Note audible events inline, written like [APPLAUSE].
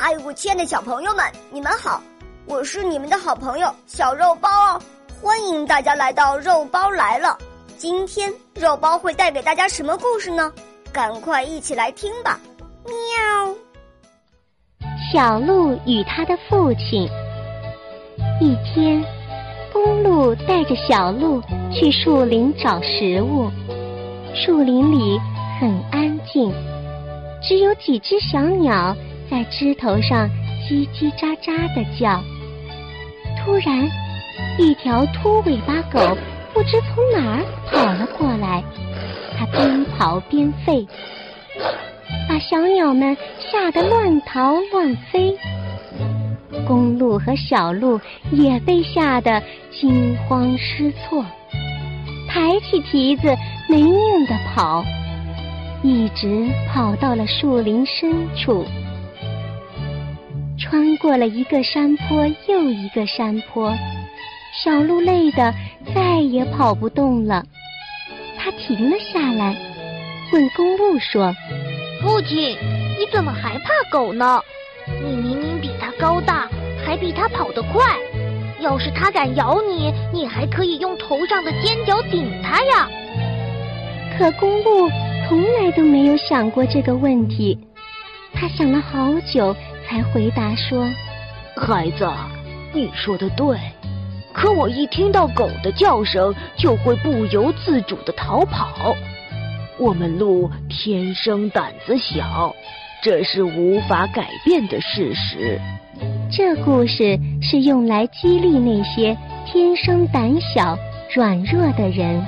嗨，我亲爱的小朋友们，你们好！我是你们的好朋友小肉包哦，欢迎大家来到肉包来了。今天肉包会带给大家什么故事呢？赶快一起来听吧！喵。小鹿与他的父亲。一天，公鹿带着小鹿去树林找食物。树林里很安静，只有几只小鸟。在枝头上叽叽喳喳的叫。突然，一条秃尾巴狗 [LAUGHS] 不知从哪儿跑了过来，它边跑边吠，把小鸟们吓得乱逃乱飞。公鹿和小鹿也被吓得惊慌失措，抬起蹄子没命的跑，一直跑到了树林深处。穿过了一个山坡又一个山坡，小鹿累得再也跑不动了。它停了下来，问公鹿说：“父亲，你怎么还怕狗呢？你明明比它高大，还比它跑得快。要是它敢咬你，你还可以用头上的尖角顶它呀。”可公鹿从来都没有想过这个问题。他想了好久。才回答说：“孩子，你说的对，可我一听到狗的叫声，就会不由自主的逃跑。我们鹿天生胆子小，这是无法改变的事实。”这故事是用来激励那些天生胆小、软弱的人。